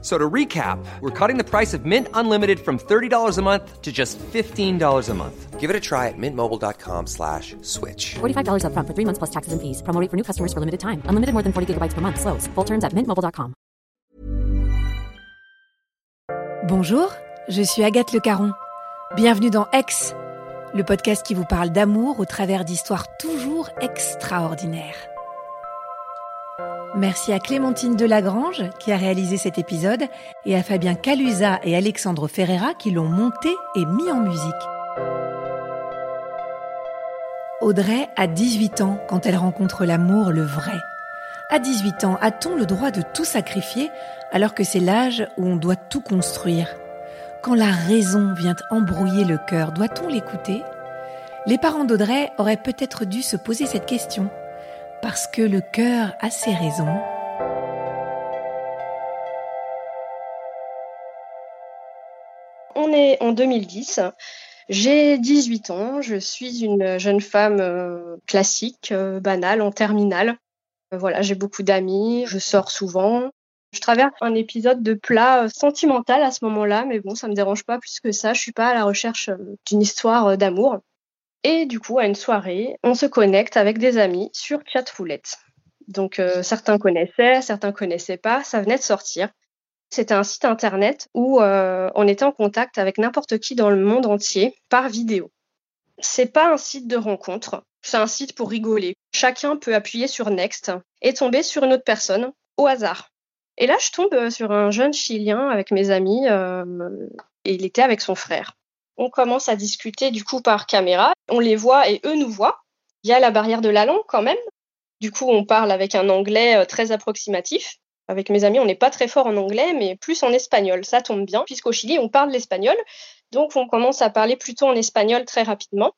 So to recap, we're cutting the price of Mint Unlimited from $30 a month to just $15 a month. Give it a try at mintmobile.com slash switch. $45 upfront for three months plus taxes and fees. Promo rate for new customers for limited time. Unlimited more than 40 gigabytes per month. Slows. Full terms at mintmobile.com. Bonjour, je suis Agathe Le Caron. Bienvenue dans Ex, le podcast qui vous parle d'amour au travers d'histoires toujours extraordinaires. Merci à Clémentine Delagrange qui a réalisé cet épisode et à Fabien Calusa et Alexandre Ferreira qui l'ont monté et mis en musique. Audrey a 18 ans quand elle rencontre l'amour, le vrai. À 18 ans, a-t-on le droit de tout sacrifier alors que c'est l'âge où on doit tout construire? Quand la raison vient embrouiller le cœur, doit-on l'écouter? Les parents d'Audrey auraient peut-être dû se poser cette question parce que le cœur a ses raisons. On est en 2010. J'ai 18 ans. Je suis une jeune femme euh, classique, euh, banale, en terminale. Euh, voilà, j'ai beaucoup d'amis. Je sors souvent. Je traverse un épisode de plat sentimental à ce moment-là, mais bon, ça me dérange pas plus que ça. Je suis pas à la recherche d'une histoire d'amour. Et du coup, à une soirée, on se connecte avec des amis sur Chatroulette. Donc euh, certains connaissaient, certains connaissaient pas, ça venait de sortir. C'était un site internet où euh, on était en contact avec n'importe qui dans le monde entier par vidéo. C'est pas un site de rencontre, c'est un site pour rigoler. Chacun peut appuyer sur Next et tomber sur une autre personne au hasard. Et là, je tombe euh, sur un jeune Chilien avec mes amis et il était avec son frère. On commence à discuter du coup par caméra. On les voit et eux nous voient. Il y a la barrière de la langue quand même. Du coup, on parle avec un anglais euh, très approximatif. Avec mes amis, on n'est pas très fort en anglais, mais plus en espagnol. Ça tombe bien, puisqu'au Chili, on parle l'espagnol. Donc, on commence à parler plutôt en espagnol très rapidement.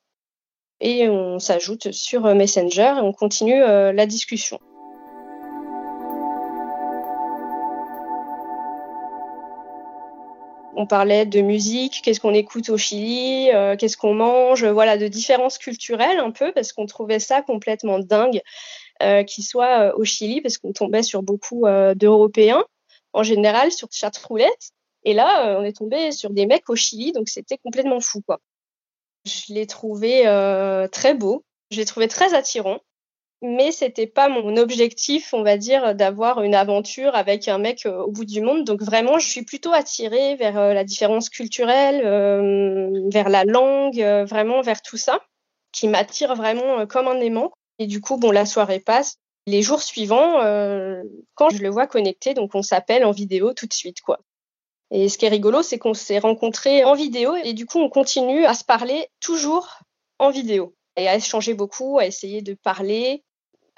Et on s'ajoute sur euh, Messenger et on continue euh, la discussion. On parlait de musique, qu'est-ce qu'on écoute au Chili, euh, qu'est-ce qu'on mange, voilà, de différences culturelles un peu, parce qu'on trouvait ça complètement dingue euh, qu'il soit euh, au Chili, parce qu'on tombait sur beaucoup d'Européens en général sur roulette. Et là, on est tombé sur des mecs au Chili, donc c'était complètement fou, quoi. Je l'ai trouvé très beau, je l'ai trouvé très attirant mais c'était pas mon objectif, on va dire, d'avoir une aventure avec un mec euh, au bout du monde. Donc vraiment, je suis plutôt attirée vers euh, la différence culturelle, euh, vers la langue, vraiment vers tout ça, qui m'attire vraiment comme un aimant. Et du coup, bon, la soirée passe. Les jours suivants, quand je le vois connecté, donc on s'appelle en vidéo tout de suite, quoi. Et ce qui est rigolo, c'est qu'on s'est rencontrés en vidéo et du coup, on continue à se parler toujours en vidéo et à échanger beaucoup, à essayer de parler,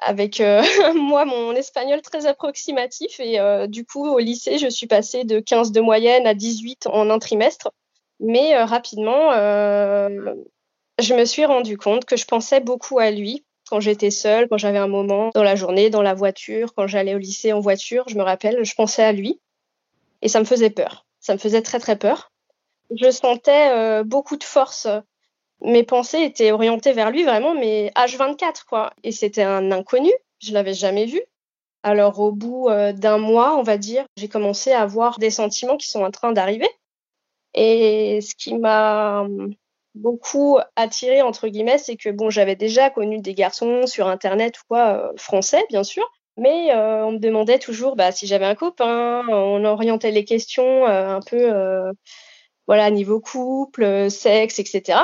avec euh, moi mon espagnol très approximatif. Et euh, du coup au lycée je suis passée de 15 de moyenne à 18 en un trimestre. Mais euh, rapidement je me suis rendu compte que je pensais beaucoup à lui. Quand j'étais seule quand j'avais un moment dans la journée dans la voiture quand j'allais au lycée en voiture je me rappelle je pensais à lui. Et ça me faisait peur. Ça me faisait très très peur. Je sentais beaucoup de force mes pensées étaient orientées vers lui vraiment, mais H24, quoi. Et c'était un inconnu, je l'avais jamais vu. Alors au bout euh, d'un mois, on va dire, j'ai commencé à avoir des sentiments qui sont en train d'arriver. Et ce qui m'a beaucoup attiré entre guillemets, c'est que bon, j'avais déjà connu des garçons sur internet ou quoi, euh, français bien sûr, mais euh, on me demandait toujours bah, si j'avais un copain, on orientait les questions un peu voilà niveau couple, sexe, etc.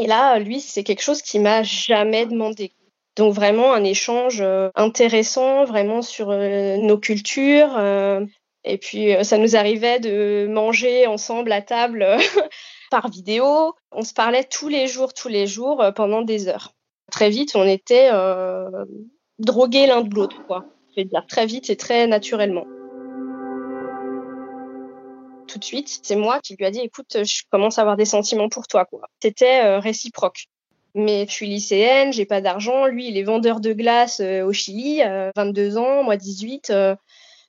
Et là, lui, c'est quelque chose qui m'a jamais demandé. Donc vraiment un échange euh, intéressant, vraiment sur euh, nos cultures. Euh, et puis ça nous arrivait de manger ensemble à table par vidéo. On se parlait tous les jours, tous les jours pendant des heures. Très vite, on était drogués l'un de l'autre, quoi. Je vais dire très vite et très naturellement tout de suite. C'est moi qui lui a dit, écoute, je commence à avoir des sentiments pour toi, quoi. C'était euh, réciproque. Mais je suis lycéenne, j'ai pas d'argent. Lui, il est vendeur de glace euh, au Chili, 22 ans, moi 18.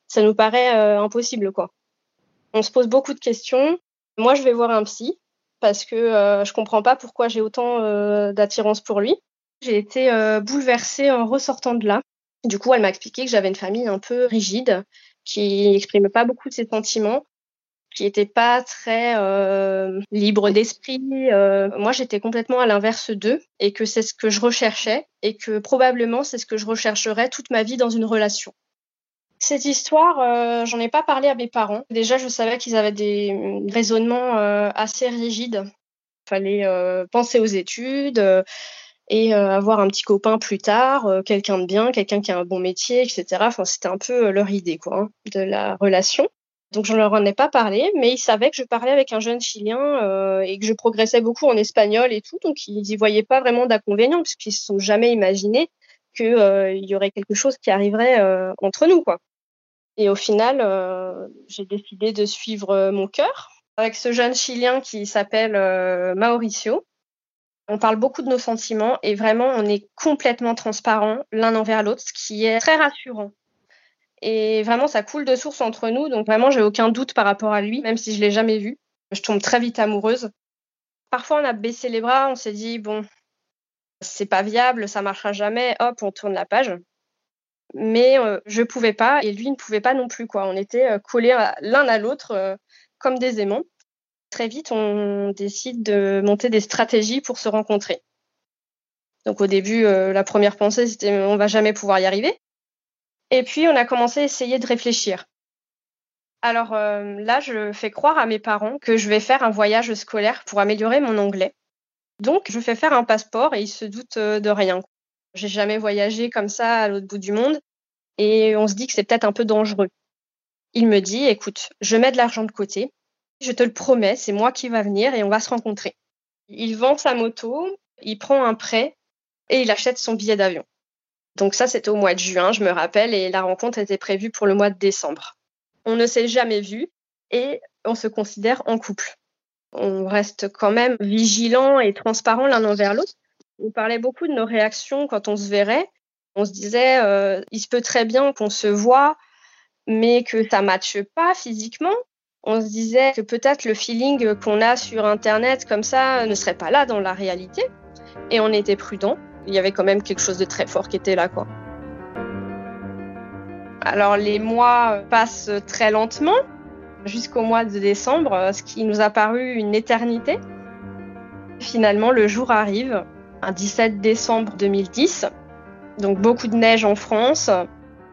ça nous paraît impossible, quoi. On se pose beaucoup de questions. Moi, je vais voir un psy parce que je comprends pas pourquoi j'ai autant d'attirance pour lui. J'ai été bouleversée en ressortant de là. Du coup, elle m'a expliqué que j'avais une famille un peu rigide, qui n'exprimait pas beaucoup de ses sentiments, qui n'était pas très euh, libre d'esprit. Euh, moi, j'étais complètement à l'inverse d'eux et que c'est ce que je recherchais et que probablement c'est ce que je rechercherais toute ma vie dans une relation. Cette histoire, euh, j'en ai pas parlé à mes parents. Déjà, je savais qu'ils avaient des raisonnements assez rigides. Il fallait penser aux études et avoir un petit copain plus tard, quelqu'un de bien, quelqu'un qui a un bon métier, etc. Enfin, c'était un peu leur idée quoi, hein, de la relation. Donc je ne leur en ai pas parlé, mais ils savaient que je parlais avec un jeune Chilien euh, et que je progressais beaucoup en espagnol et tout, donc ils n'y voyaient pas vraiment d'inconvénient puisqu'ils se sont jamais imaginés qu'il euh, y aurait quelque chose qui arriverait euh, entre nous, quoi. Et au final, j'ai décidé de suivre mon cœur avec ce jeune Chilien qui s'appelle Mauricio. On parle beaucoup de nos sentiments et vraiment on est complètement transparent l'un envers l'autre, ce qui est très rassurant. Et vraiment, ça coule de source entre nous. Donc vraiment, j'ai aucun doute par rapport à lui, même si je l'ai jamais vu. Je tombe très vite amoureuse. Parfois, on a baissé les bras, on s'est dit bon, c'est pas viable, ça marchera jamais. Hop, on tourne la page. Mais euh, je pouvais pas et lui ne pouvait pas non plus. On était euh, collés l'un à l'autre euh, comme des aimants. Très vite, on décide de monter des stratégies pour se rencontrer. Donc au début, la première pensée c'était on va jamais pouvoir y arriver. Et puis, on a commencé à essayer de réfléchir. Alors euh, là, je fais croire à mes parents que je vais faire un voyage scolaire pour améliorer mon anglais. Donc, je fais faire un passeport et ils se doutent euh, de rien. J'ai jamais voyagé comme ça à l'autre bout du monde et on se dit que c'est peut-être un peu dangereux. Il me dit, écoute, je mets de l'argent de côté, je te le promets, c'est moi qui va venir et on va se rencontrer. Il vend sa moto, il prend un prêt et il achète son billet d'avion. Donc ça, c'était au mois de juin, je me rappelle, et la rencontre était prévue pour le mois de décembre. On ne s'est jamais vu et on se considère en couple. On reste quand même vigilant et transparent l'un envers l'autre. On parlait beaucoup de nos réactions quand on se verrait. On se disait, euh, il se peut très bien qu'on se voit, mais que ça matche pas physiquement. On se disait que peut-être le feeling qu'on a sur Internet comme ça ne serait pas là dans la réalité. Et on était prudent il y avait quand même quelque chose de très fort qui était là, quoi. Alors les mois passent très lentement jusqu'au mois de décembre, ce qui nous a paru une éternité. Finalement, le jour arrive, un 17 décembre 2010, donc beaucoup de neige en France.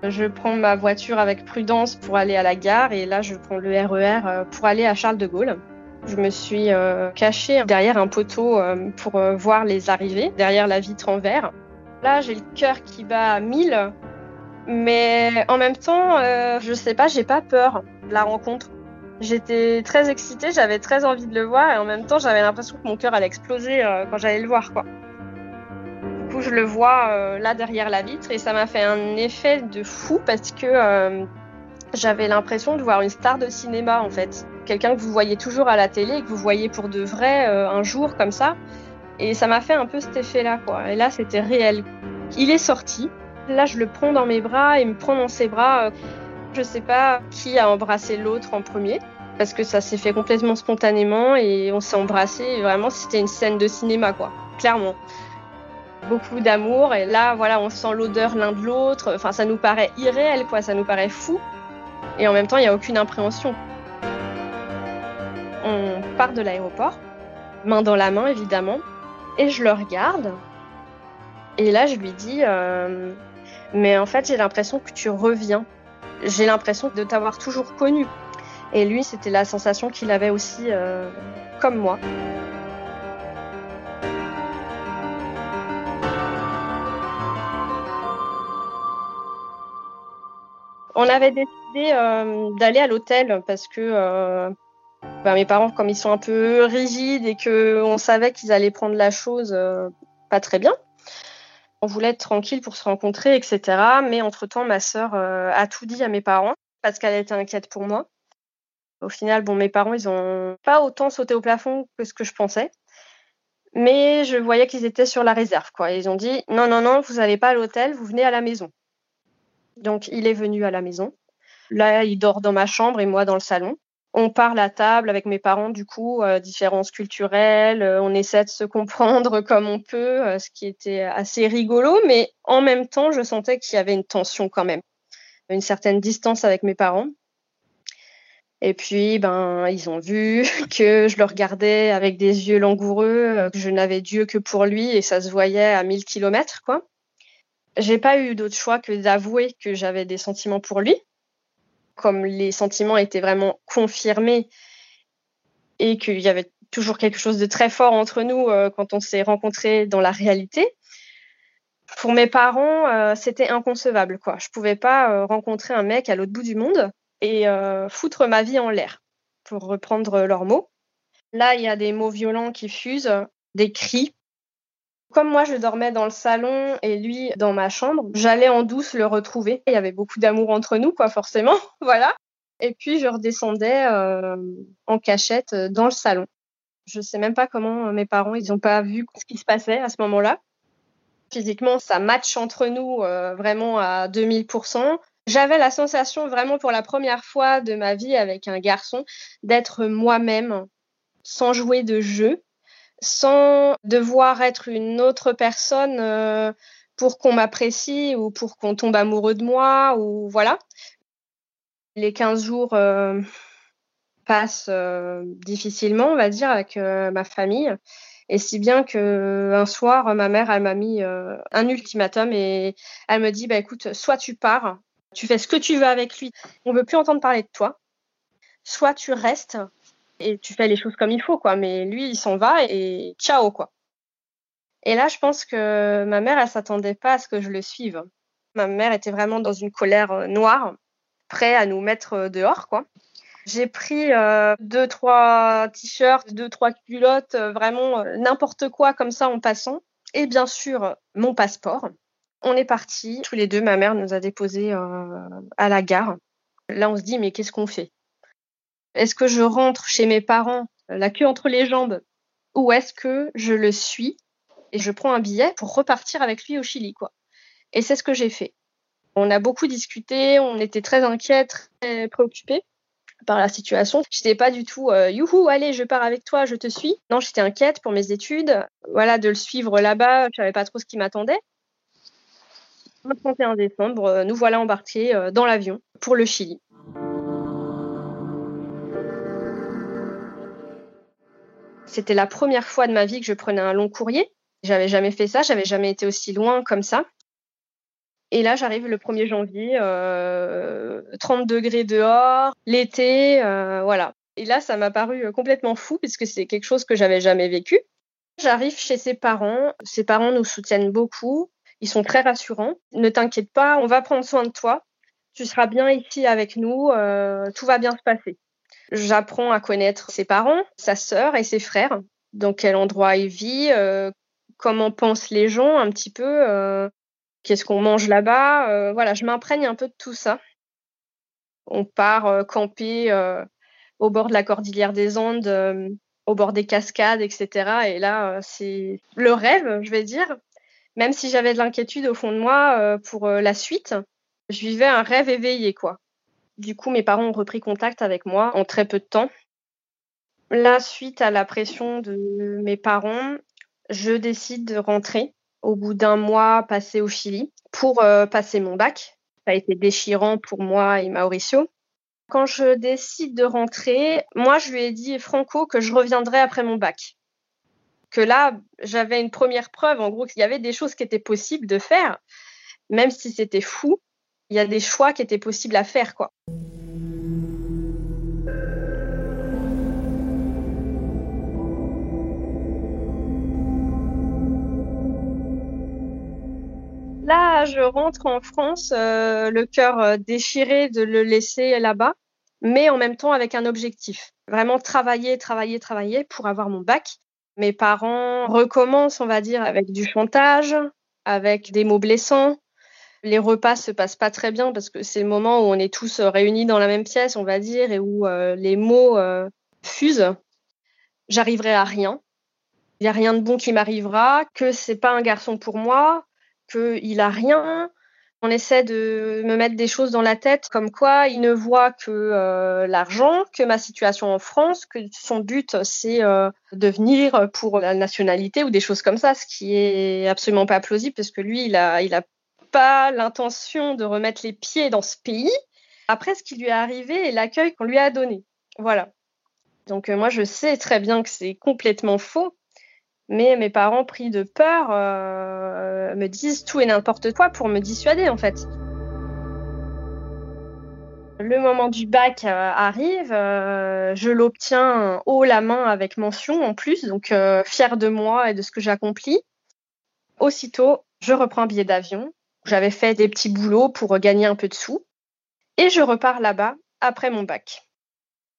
Je prends ma voiture avec prudence pour aller à la gare et là je prends le RER e pour aller à Charles de Gaulle. Je me suis euh, cachée derrière un poteau euh, pour euh, voir les arrivées, derrière la vitre en verre. Là, j'ai le cœur qui bat à 1000, mais en même temps, je sais pas, j'ai pas peur de la rencontre. J'étais très excitée, j'avais très envie de le voir et en même temps, j'avais l'impression que mon cœur allait exploser quand j'allais le voir. Du coup, je le vois là derrière la vitre et ça m'a fait un effet de fou parce que j'avais l'impression de voir une star de cinéma en fait quelqu'un que vous voyez toujours à la télé que vous voyez pour de vrai euh, un jour comme ça. Et ça m'a fait un peu cet effet-là, quoi. Et là, c'était réel. Il est sorti. Là, je le prends dans mes bras et me prend dans ses bras. Je sais pas qui a embrassé l'autre en premier, parce que ça s'est fait complètement spontanément et on s'est embrassé. Vraiment, c'était une scène de cinéma, quoi. Clairement. Beaucoup d'amour et là, voilà, on sent l'odeur l'un de l'autre. Enfin, ça nous paraît irréel, quoi. Ça nous paraît fou. Et en même temps, il n'y a aucune impréhension. On part de l'aéroport, main dans la main évidemment, et je le regarde. Et là, je lui dis, euh, mais en fait, j'ai l'impression que tu reviens. J'ai l'impression de t'avoir toujours connu. Et lui, c'était la sensation qu'il avait aussi, euh, comme moi. On avait décidé euh, d'aller à l'hôtel parce que bah, mes parents, comme ils sont un peu rigides et qu'on savait qu'ils allaient prendre la chose euh, pas très bien, on voulait être tranquille pour se rencontrer, etc. Mais entre-temps, ma sœur euh, a tout dit à mes parents parce qu'elle était inquiète pour moi. Au final, bon, mes parents, ils ont pas autant sauté au plafond que ce que je pensais. Mais je voyais qu'ils étaient sur la réserve, quoi. Ils ont dit non, non, non, vous n'allez pas à l'hôtel, vous venez à la maison. Donc, il est venu à la maison. Là, il dort dans ma chambre et moi dans le salon. On parle à table avec mes parents, du coup, euh, différences culturelles, euh, on essaie de se comprendre comme on peut, euh, ce qui était assez rigolo, mais en même temps, je sentais qu'il y avait une tension quand même, une certaine distance avec mes parents. Et puis, ben, ils ont vu que je le regardais avec des yeux langoureux, que je n'avais Dieu que pour lui et ça se voyait à 1000 kilomètres, quoi. J'ai pas eu d'autre choix que d'avouer que j'avais des sentiments pour lui comme les sentiments étaient vraiment confirmés et qu'il y avait toujours quelque chose de très fort entre nous euh, quand on s'est rencontrés dans la réalité. Pour mes parents, euh, c'était inconcevable. Quoi. Je pouvais pas euh, rencontrer un mec à l'autre bout du monde et foutre ma vie en l'air, pour reprendre leurs mots. Là, il y a des mots violents qui fusent, des cris, comme moi, je dormais dans le salon et lui dans ma chambre, j'allais en douce le retrouver. Il y avait beaucoup d'amour entre nous, quoi, forcément. voilà. Et puis, je redescendais euh, en cachette euh, dans le salon. Je sais même pas comment euh, mes parents, ils n'ont pas vu ce qui se passait à ce moment-là. Physiquement, ça match entre nous vraiment à 2000%. J'avais la sensation vraiment pour la première fois de ma vie avec un garçon d'être moi-même sans jouer de jeu sans devoir être une autre personne euh, pour qu'on m'apprécie ou pour qu'on tombe amoureux de moi ou voilà. Les 15 jours euh, passent euh, difficilement, on va dire, avec ma famille. Et si bien que un soir, ma mère, elle m'a mis un ultimatum et elle me dit, bah écoute, soit tu pars, tu fais ce que tu veux avec lui, on veut plus entendre parler de toi, soit tu restes et tu fais les choses comme il faut, quoi. Mais lui, il s'en va et ciao, quoi. Et là, je pense que ma mère, elle s'attendait pas à ce que je le suive. Ma mère était vraiment dans une colère euh, noire, prête à nous mettre euh, dehors, quoi. J'ai pris euh, deux, trois t-shirts, deux, trois culottes, vraiment n'importe quoi comme ça en passant. Et bien sûr, mon passeport. On est partis, tous les deux. Ma mère nous a déposés à la gare. Là, on se dit, mais qu'est-ce qu'on fait? Est-ce que je rentre chez mes parents la queue entre les jambes ou est-ce que je le suis et je prends un billet pour repartir avec lui au Chili quoi? Et c'est ce que j'ai fait. On a beaucoup discuté, on était très inquiets, très préoccupés par la situation. J'étais pas du tout euh, youhou, allez, je pars avec toi, je te suis. Non, j'étais inquiète pour mes études, voilà, de le suivre là-bas, je savais pas trop ce qui m'attendait. Le 31 décembre, euh, nous voilà embarqués euh, dans l'avion pour le Chili. C'était la première fois de ma vie que je prenais un long courrier. J'avais jamais fait ça, j'avais jamais été aussi loin comme ça. Et là, j'arrive le 1er janvier, 30 euh, degrés dehors, l'été, euh, voilà. Et là, ça m'a paru complètement fou puisque c'est quelque chose que j'avais jamais vécu. J'arrive chez ses parents. Ses parents nous soutiennent beaucoup. Ils sont très rassurants. Ne t'inquiète pas, on va prendre soin de toi. Tu seras bien ici avec nous. Euh, tout va bien se passer. J'apprends à connaître ses parents, sa sœur et ses frères, dans quel endroit il vit, euh, comment pensent les gens un petit peu, euh, qu'est-ce qu'on mange là-bas. Euh, voilà, je m'imprègne un peu de tout ça. On part camper au bord de la cordillère des Andes, au bord des cascades, etc. Et là, c'est le rêve, je vais dire. Même si j'avais de l'inquiétude au fond de moi pour la suite, je vivais un rêve éveillé, quoi. Du coup, mes parents ont repris contact avec moi en très peu de temps. Là, suite à la pression de mes parents, je décide de rentrer au bout d'un mois passé au Chili pour euh, passer mon bac. Ça a été déchirant pour moi et Mauricio. Quand je décide de rentrer, moi, je lui ai dit, Franco, que je reviendrai après mon bac. Que là, j'avais une première preuve, en gros, qu'il y avait des choses qui étaient possibles de faire, même si c'était fou il y a des choix qui étaient possibles à faire, quoi. Là, je rentre en France, euh, le cœur euh, déchiré de le laisser là-bas, mais en même temps avec un objectif. Vraiment travailler, travailler, travailler pour avoir mon bac. Mes parents recommencent, on va dire, avec du chantage, avec des mots blessants, les repas se passent pas très bien parce que c'est le moment où on est tous euh, réunis dans la même pièce, on va dire, et où euh, les mots euh, fusent. J'arriverai à rien. Il n'y a rien de bon qui m'arrivera, que c'est pas un garçon pour moi, qu'il a rien, On essaie de me mettre des choses dans la tête comme quoi il ne voit que l'argent, que ma situation en France, que son but c'est de venir pour la nationalité ou des choses comme ça, ce qui est absolument pas plausible parce que lui il il a pas l'intention de remettre les pieds dans ce pays après ce qui lui est arrivé et l'accueil qu'on lui a donné. Voilà. Donc euh, moi je sais très bien que c'est complètement faux mais mes parents, pris de peur, euh, me disent tout et n'importe quoi pour me dissuader, en fait. Le moment du bac euh, arrive, je l'obtiens haut la main avec mention en plus, donc fière de moi et de ce que j'accomplis. Aussitôt, je reprends un billet d'avion. J'avais fait des petits boulots pour gagner un peu de sous. Et je repars là-bas après mon bac.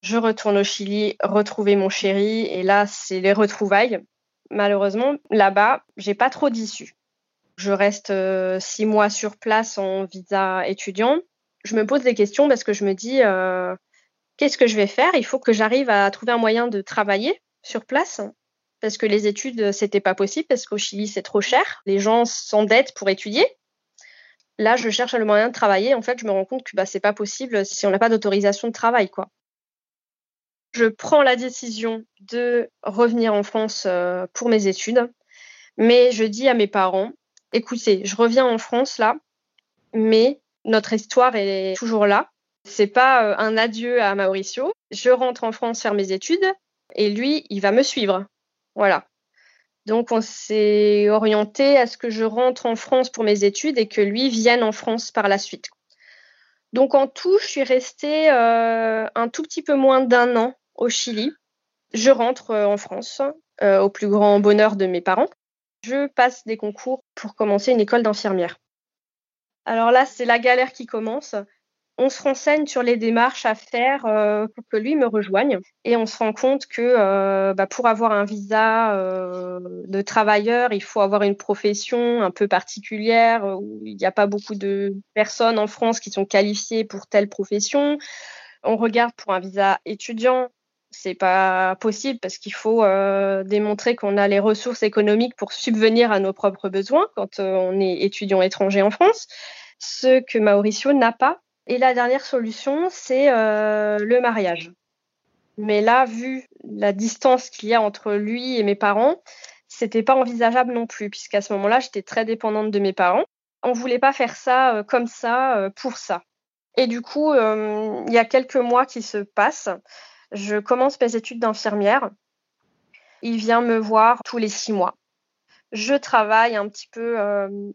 Je retourne au Chili retrouver mon chéri et là, c'est les retrouvailles malheureusement, là-bas, j'ai pas trop d'issue. Je reste euh, six mois sur place en visa étudiant. Je me pose des questions parce que je me dis euh, qu'est-ce que je vais faire? Il faut que j'arrive à trouver un moyen de travailler sur place parce que les études c'était pas possible parce qu'au Chili c'est trop cher. Les gens s'endettent pour étudier. Là, je cherche le moyen de travailler. En fait, je me rends compte que bah, c'est pas possible si on n'a pas d'autorisation de travail, je prends la décision de revenir en France euh, pour mes études, mais je dis à mes parents, écoutez, je reviens en France là, mais notre histoire est toujours là. C'est pas euh, un adieu à Mauricio. Je rentre en France faire mes études et lui, il va me suivre. Voilà. Donc on s'est orienté à ce que je rentre en France pour mes études et que lui vienne en France par la suite. Donc en tout, je suis restée euh, un tout petit peu moins d'un an au Chili. Je rentre euh, en France euh, au plus grand bonheur de mes parents. Je passe des concours pour commencer une école d'infirmière. Alors là, c'est la galère qui commence. On se renseigne sur les démarches à faire euh, pour que lui me rejoigne et on se rend compte que bah, pour avoir un visa de travailleur, il faut avoir une profession un peu particulière où il n'y a pas beaucoup de personnes en France qui sont qualifiées pour telle profession. On regarde pour un visa étudiant, c'est pas possible parce qu'il faut euh, démontrer qu'on a les ressources économiques pour subvenir à nos propres besoins quand euh, on est étudiant étranger en France, ce que Mauricio n'a pas. Et la dernière solution, c'est euh, le mariage. Mais là, vu la distance qu'il y a entre lui et mes parents, c'était pas envisageable non plus, puisqu'à ce moment-là, j'étais très dépendante de mes parents. On voulait pas faire ça comme ça pour ça. Et du coup, il y a quelques mois qui se passent. Je commence mes études d'infirmière. Il vient me voir tous les six mois. Je travaille un petit peu euh,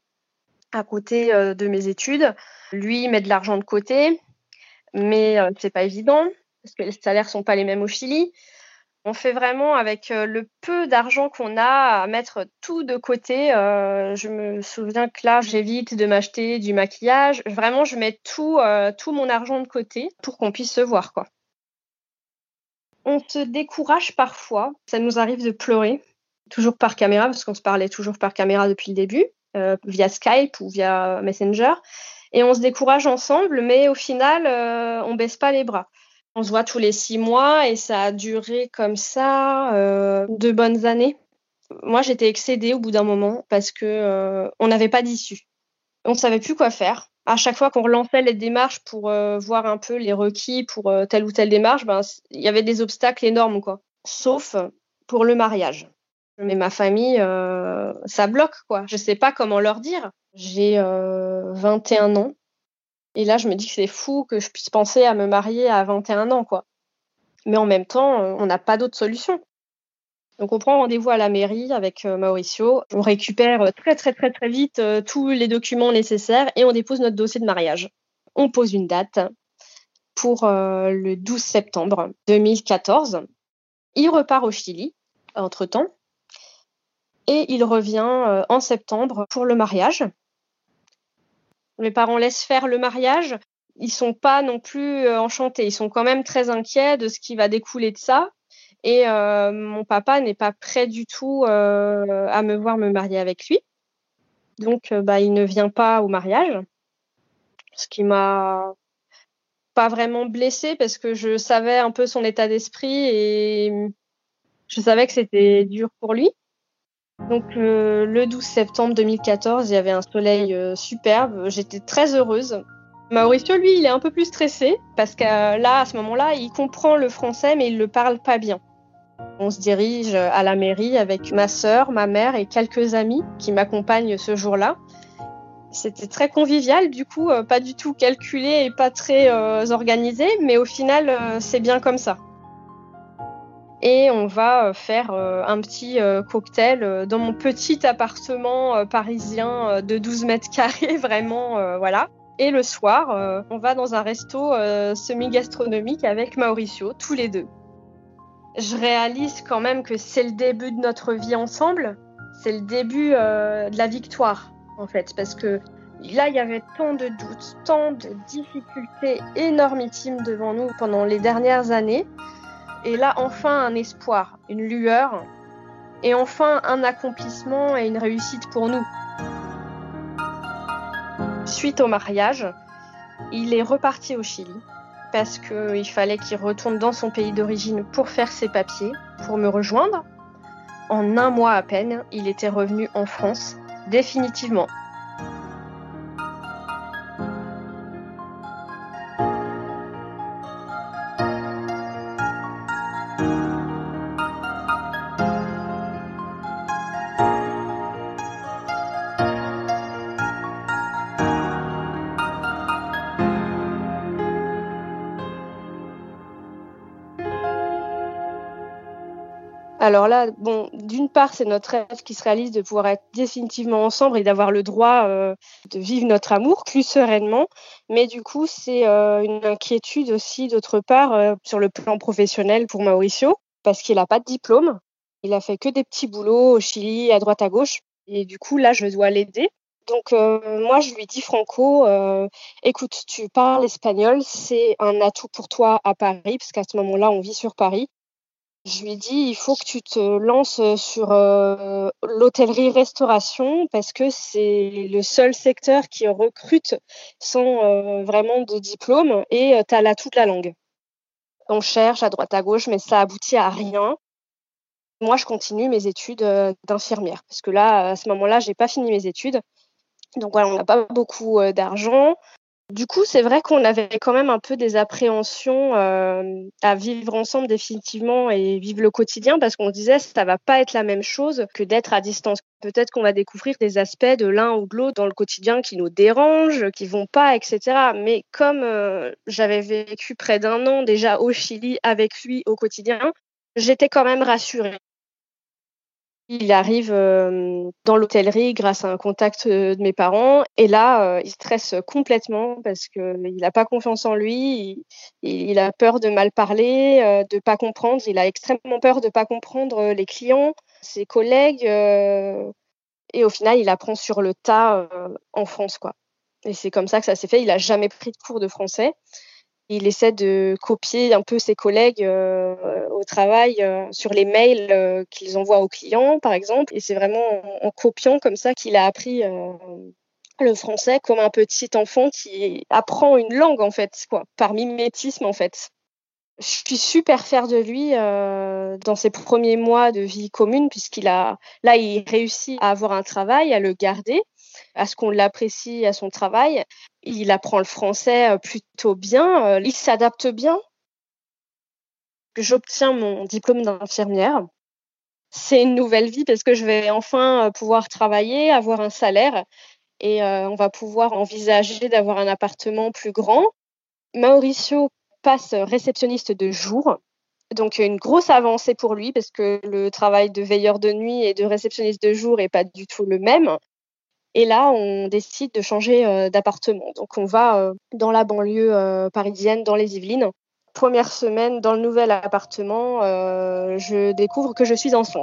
à côté euh, de mes études. Lui met de l'argent de côté, mais euh, c'est pas évident parce que les salaires sont pas les mêmes au Chili. On fait vraiment avec le peu d'argent qu'on a à mettre tout de côté. je me souviens que là, j'évite de m'acheter du maquillage. Vraiment, je mets tout, tout mon argent de côté pour qu'on puisse se voir, quoi. On se décourage parfois. Ça nous arrive de pleurer, toujours par caméra, parce qu'on se parlait toujours par caméra depuis le début, euh, via Skype ou via Messenger. Et on se décourage ensemble, mais au final, euh, on baisse pas les bras. On se voit tous les six mois et ça a duré comme ça euh, deux bonnes années. Moi, j'étais excédée au bout d'un moment parce que on n'avait pas d'issue. On ne savait plus quoi faire à chaque fois qu'on relançait les démarches pour euh, voir un peu les requis pour euh, telle ou telle démarche, ben, il y avait des obstacles énormes, quoi. Sauf pour le mariage. Mais ma famille, euh, ça bloque, quoi. Je sais pas comment leur dire. J'ai 21 ans. Et là, je me dis que c'est fou que je puisse penser à me marier à 21 ans, quoi. Mais en même temps, on n'a pas d'autre solution. Donc on prend rendez-vous à la mairie avec euh, Mauricio, on récupère euh, très très très très vite euh, tous les documents nécessaires et on dépose notre dossier de mariage. On pose une date pour le 12 septembre 2014. Il repart au Chili entre-temps et il revient en septembre pour le mariage. Les parents laissent faire le mariage. Ils sont pas non plus enchantés. Ils sont quand même très inquiets de ce qui va découler de ça. Et euh, mon papa n'est pas prêt du tout euh, à me voir me marier avec lui. Donc, euh, bah, il ne vient pas au mariage, ce qui m'a pas vraiment blessée parce que je savais un peu son état d'esprit et je savais que c'était dur pour lui. Donc le 12 septembre 2014, il y avait un soleil superbe, j'étais très heureuse. Mauricio, lui, il est un peu plus stressé parce que là, à ce moment-là, il comprend le français mais il le parle pas bien. On se dirige à la mairie avec ma sœur, ma mère et quelques amis qui m'accompagnent ce jour-là. C'était très convivial, du coup, euh, pas du tout calculé et pas très euh, organisé, mais au final, euh, c'est bien comme ça. Et on va faire un petit cocktail dans mon petit appartement parisien de 12 mètres carrés, vraiment, voilà. Et le soir, on va dans un resto semi-gastronomique avec Mauricio, tous les deux. Je réalise quand même que c'est le début de notre vie ensemble, c'est le début euh, de la victoire en fait, parce que là il y avait tant de doutes, tant de difficultés énormissimes devant nous pendant les dernières années, et là enfin un espoir, une lueur, et enfin un accomplissement et une réussite pour nous. Suite au mariage, il est reparti au Chili parce qu'il fallait qu'il retourne dans son pays d'origine pour faire ses papiers, pour me rejoindre. En un mois à peine, il était revenu en France, définitivement. Alors là, bon, d'une part, c'est notre rêve qui se réalise de pouvoir être définitivement ensemble et d'avoir le droit euh, de vivre notre amour plus sereinement. Mais du coup, c'est euh, une inquiétude aussi, d'autre part, euh, sur le plan professionnel pour Mauricio, parce qu'il n'a pas de diplôme. Il a fait que des petits boulots au Chili, à droite à gauche. Et du coup, là, je dois l'aider. Donc moi, je lui dis Franco, écoute, tu parles espagnol, c'est un atout pour toi à Paris, parce qu'à ce moment-là, on vit sur Paris. Je lui ai dit, il faut que tu te lances sur euh, l'hôtellerie-restauration parce que c'est le seul secteur qui recrute sans euh, vraiment de diplôme et euh, tu as là toute la langue. On cherche à droite à gauche, mais ça aboutit à rien. Moi, je continue mes études d'infirmière parce que là, à ce moment-là, j'ai pas fini mes études. Donc voilà, on n'a pas beaucoup d'argent. Du coup, c'est vrai qu'on avait quand même un peu des appréhensions euh, à vivre ensemble définitivement et vivre le quotidien parce qu'on disait ça va pas être la même chose que d'être à distance. Peut-être qu'on va découvrir des aspects de l'un ou de l'autre dans le quotidien qui nous dérangent, qui vont pas, etc. Mais comme euh, j'avais vécu près d'un an déjà au Chili avec lui au quotidien, j'étais quand même rassurée. Il arrive euh, dans l'hôtellerie grâce à un contact euh, de mes parents et là, euh, il stresse complètement parce qu'il n'a pas confiance en lui, il, a peur de mal parler, de pas comprendre, il a extrêmement peur de pas comprendre les clients, ses collègues et au final, il apprend sur le tas en France. Et c'est comme ça que ça s'est fait. Il a jamais pris de cours de français il essaie de copier un peu ses collègues euh, au travail euh, sur les mails euh, qu'ils envoient aux clients, par exemple. Et c'est vraiment en, copiant comme ça qu'il a appris le français comme un petit enfant qui apprend une langue, en fait, quoi, par mimétisme, en fait. Je suis super fière de lui dans ses premiers mois de vie commune, puisqu'il a, là, il réussit à avoir un travail, à le garder à ce qu'on l'apprécie à son travail. Il apprend le français euh, plutôt bien, euh, il s'adapte bien. J'obtiens mon diplôme d'infirmière. C'est une nouvelle vie parce que je vais enfin euh, pouvoir travailler, avoir un salaire et on va pouvoir envisager d'avoir un appartement plus grand. Mauricio passe réceptionniste de jour. Donc une grosse avancée pour lui parce que le travail de veilleur de nuit et de réceptionniste de jour est pas du tout le même. Et là, on décide de changer euh, d'appartement. Donc, on va euh, dans la banlieue euh, parisienne, dans les Yvelines. Première semaine dans le nouvel appartement, je découvre que je suis enceinte.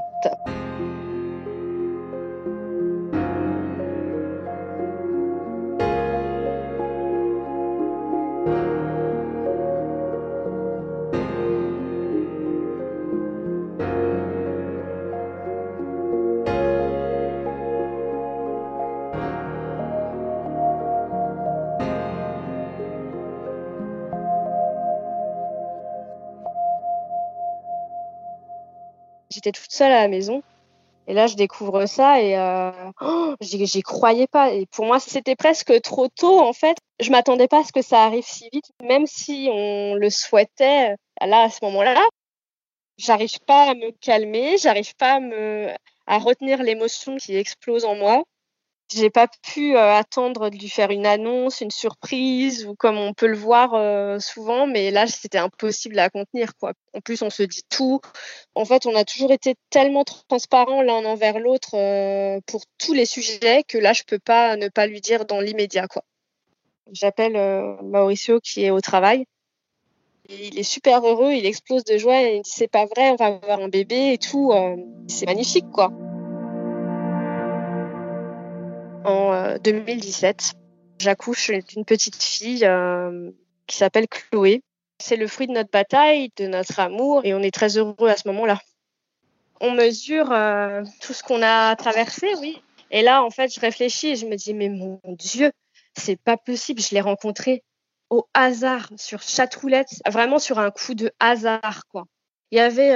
J'étais toute seule à la maison. Et là, je découvre ça et euh, oh, j'y croyais pas. Et pour moi, c'était presque trop tôt en fait. Je m'attendais pas à ce que ça arrive si vite, même si on le souhaitait. Là, à ce moment-là, j'arrive pas à me calmer, j'arrive pas à retenir l'émotion qui explose en moi. J'ai pas pu euh, attendre de lui faire une annonce, une surprise ou comme on peut le voir euh, souvent, mais là c'était impossible à contenir quoi. En plus on se dit tout. En fait, on a toujours été tellement transparents l'un envers l'autre euh, pour tous les sujets que là je peux pas ne pas lui dire dans l'immédiat quoi. J'appelle Mauricio qui est au travail. il est super heureux, il explose de joie et il dit c'est pas vrai, on va avoir un bébé et tout. c'est magnifique quoi en 2017. Euh, J'accouche d'une petite fille euh, qui s'appelle Chloé. C'est le fruit de notre bataille, de notre amour, et on est très heureux à ce moment-là. On mesure euh, tout ce qu'on a traversé, oui. Et là, en fait, je réfléchis et je me dis, mais mon Dieu, c'est pas possible. Je l'ai rencontré au hasard sur Chatroulette, vraiment sur un coup de hasard, quoi. Il y avait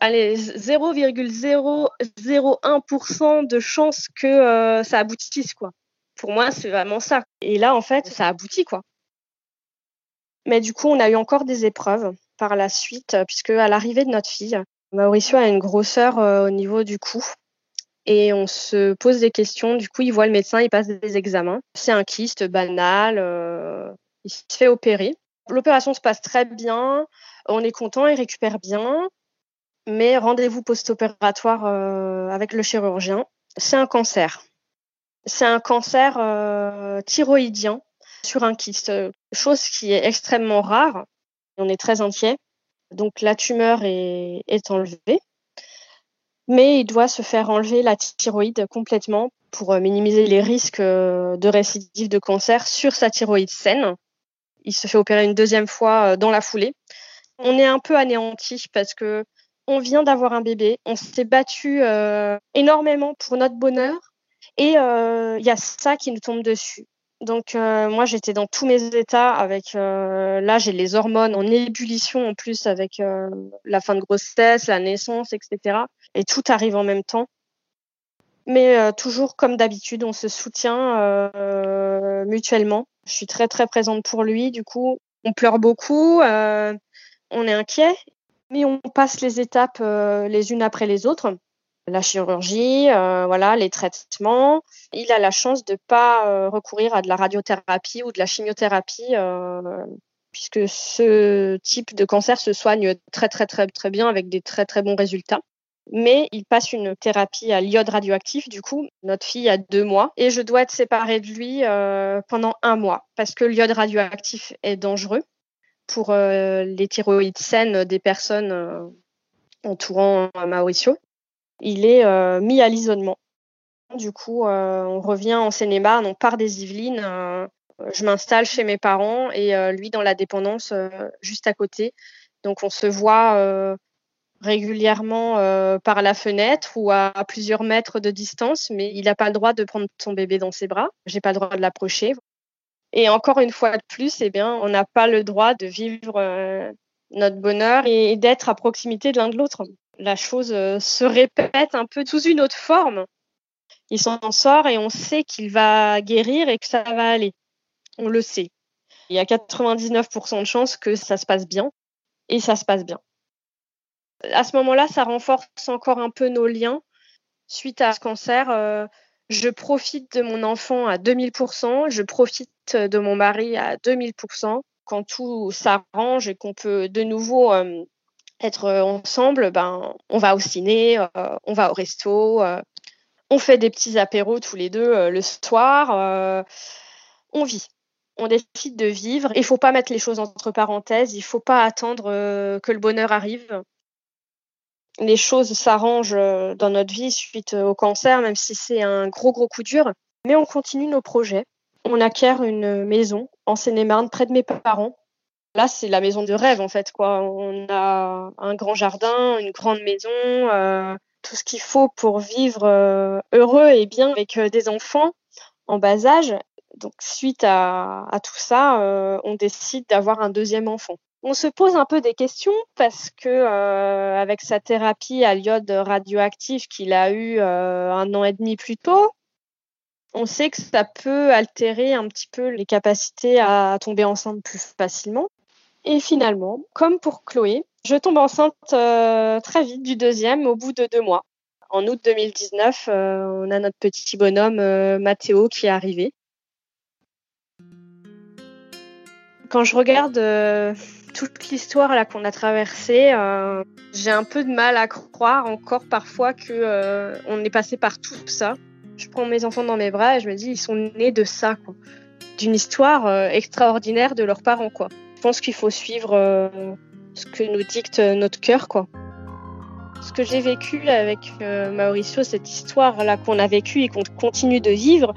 allez, 0,001% de chance que euh, ça aboutisse, quoi. Pour moi, c'est vraiment ça. Et là, en fait, ça aboutit, quoi. Mais du coup, on a eu encore des épreuves par la suite, puisque à l'arrivée de notre fille, Mauricio a une grosseur euh, au niveau du cou. Et on se pose des questions. Du coup, il voit le médecin, il passe des examens. C'est un kyste banal. Euh, il se fait opérer. L'opération se passe très bien. On est content, il récupère bien mais rendez-vous post-opératoire euh, avec le chirurgien. C'est un cancer. C'est un cancer euh, thyroïdien sur un kyste, chose qui est extrêmement rare. On est très inquiet. Donc la tumeur est, est enlevée, mais il doit se faire enlever la thyroïde complètement pour euh, minimiser les risques de récidive de cancer sur sa thyroïde saine. Il se fait opérer une deuxième fois dans la foulée. On est un peu anéanti parce que on vient d'avoir un bébé, on s'est battu euh, énormément pour notre bonheur et il euh, y a ça qui nous tombe dessus. Donc euh, moi j'étais dans tous mes états avec là j'ai les hormones en ébullition en plus avec la fin de grossesse, la naissance, etc. Et tout arrive en même temps. Mais toujours comme d'habitude, on se soutient mutuellement. Je suis très très présente pour lui. Du coup, on pleure beaucoup, on est inquiet mais on passe les étapes euh, les unes après les autres. La chirurgie, euh, voilà, les traitements. Il a la chance de pas euh, recourir à de la radiothérapie ou de la chimiothérapie, puisque ce type de cancer se soigne très très très très bien avec des très très bons résultats mais il passe une thérapie à l'iode radioactif. Du coup, notre fille a deux mois et je dois être séparée de lui pendant un mois parce que l'iode radioactif est dangereux pour euh, les thyroïdes saines des personnes euh, entourant euh, Mauricio. Il est mis à l'isolement. Du coup, on revient en Seine-et-Marne, on part des Yvelines. je m'installe chez mes parents et lui dans la dépendance juste à côté. Donc, on se voit régulièrement par la fenêtre ou à, plusieurs mètres de distance, mais il n'a pas le droit de prendre son bébé dans ses bras. J'ai pas le droit de l'approcher. Et encore une fois de plus, eh bien, on n'a pas le droit de vivre euh, notre bonheur et d'être à proximité de l'un de l'autre. La chose euh, se répète un peu sous une autre forme. Il s'en sort et on sait qu'il va guérir et que ça va aller. On le sait. Il y a 99% de chances que ça se passe bien et ça se passe bien. À ce moment-là, ça renforce encore un peu nos liens. Suite à ce cancer, euh, je profite de mon enfant à 2000%, je profite de mon mari à 2000%. Quand tout s'arrange et qu'on peut de nouveau euh, être ensemble, ben, on va au ciné, euh, on va au resto, euh, on fait des petits apéros tous les deux le soir, on vit. On décide de vivre. Il faut pas mettre les choses entre parenthèses. Il faut pas attendre que le bonheur arrive les choses s'arrangent dans notre vie suite au cancer, même si c'est un gros, gros coup dur. Mais on continue nos projets on acquiert une maison en Seine-et-Marne, près de mes parents. Là, c'est la maison de rêve, en fait. Quoi. On a un grand jardin, une grande maison, euh, tout ce qu'il faut pour vivre euh, heureux et bien avec euh, des enfants en bas âge. Donc, suite à, tout ça, on décide d'avoir un deuxième enfant. On se pose un peu des questions parce que euh, avec sa thérapie à l'iode radioactif qu'il a eu euh, un an et demi plus tôt, on sait que ça peut altérer un petit peu les capacités à tomber enceinte plus facilement. Et finalement, comme pour Chloé, je tombe enceinte euh, très vite du deuxième au bout de deux mois. En août 2019, on a notre petit bonhomme Mathéo qui est arrivé. Quand je regarde toute l'histoire là qu'on a traversée, euh, j'ai un peu de mal à croire encore parfois que euh, on est passé par tout ça. Je prends mes enfants dans mes bras et je me dis ils sont nés de ça, d'une histoire euh, extraordinaire de leurs parents, quoi. Je pense qu'il faut suivre ce que nous dicte notre cœur, quoi. Ce que j'ai vécu avec Mauricio, cette histoire là qu'on a vécue et qu'on continue de vivre,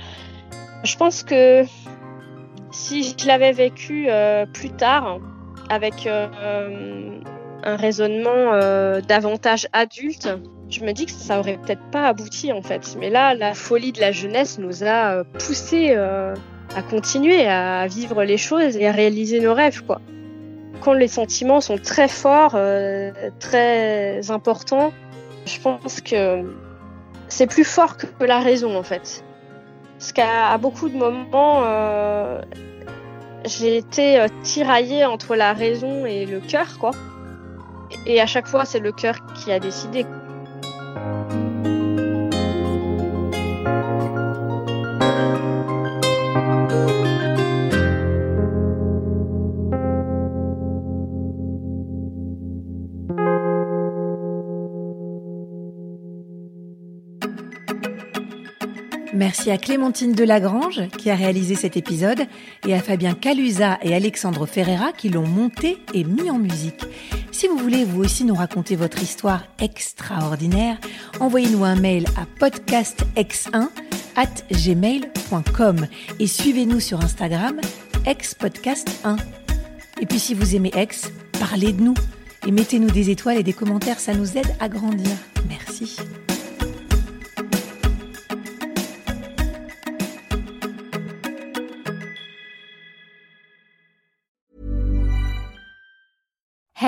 je pense que si je l'avais vécu plus tard, avec euh, un raisonnement euh, davantage adulte, je me dis que ça aurait peut-être pas abouti en fait. Mais là, la folie de la jeunesse nous a euh, poussé à continuer à vivre les choses et à réaliser nos rêves, quoi. Quand les sentiments sont très forts, très importants, je pense que c'est plus fort que la raison en fait. Parce qu'à beaucoup de moments, j'ai été euh, tiraillée entre la raison et le cœur, quoi. Et à chaque fois, c'est le cœur qui a décidé. Merci à Clémentine Delagrange qui a réalisé cet épisode et à Fabien Calusa et Alexandre Ferreira qui l'ont monté et mis en musique. Si vous voulez vous aussi nous raconter votre histoire extraordinaire, envoyez-nous un mail à podcastx1 at gmail.com et suivez-nous sur Instagram expodcast1. Et puis si vous aimez X, parlez de nous et mettez-nous des étoiles et des commentaires, ça nous aide à grandir. Merci.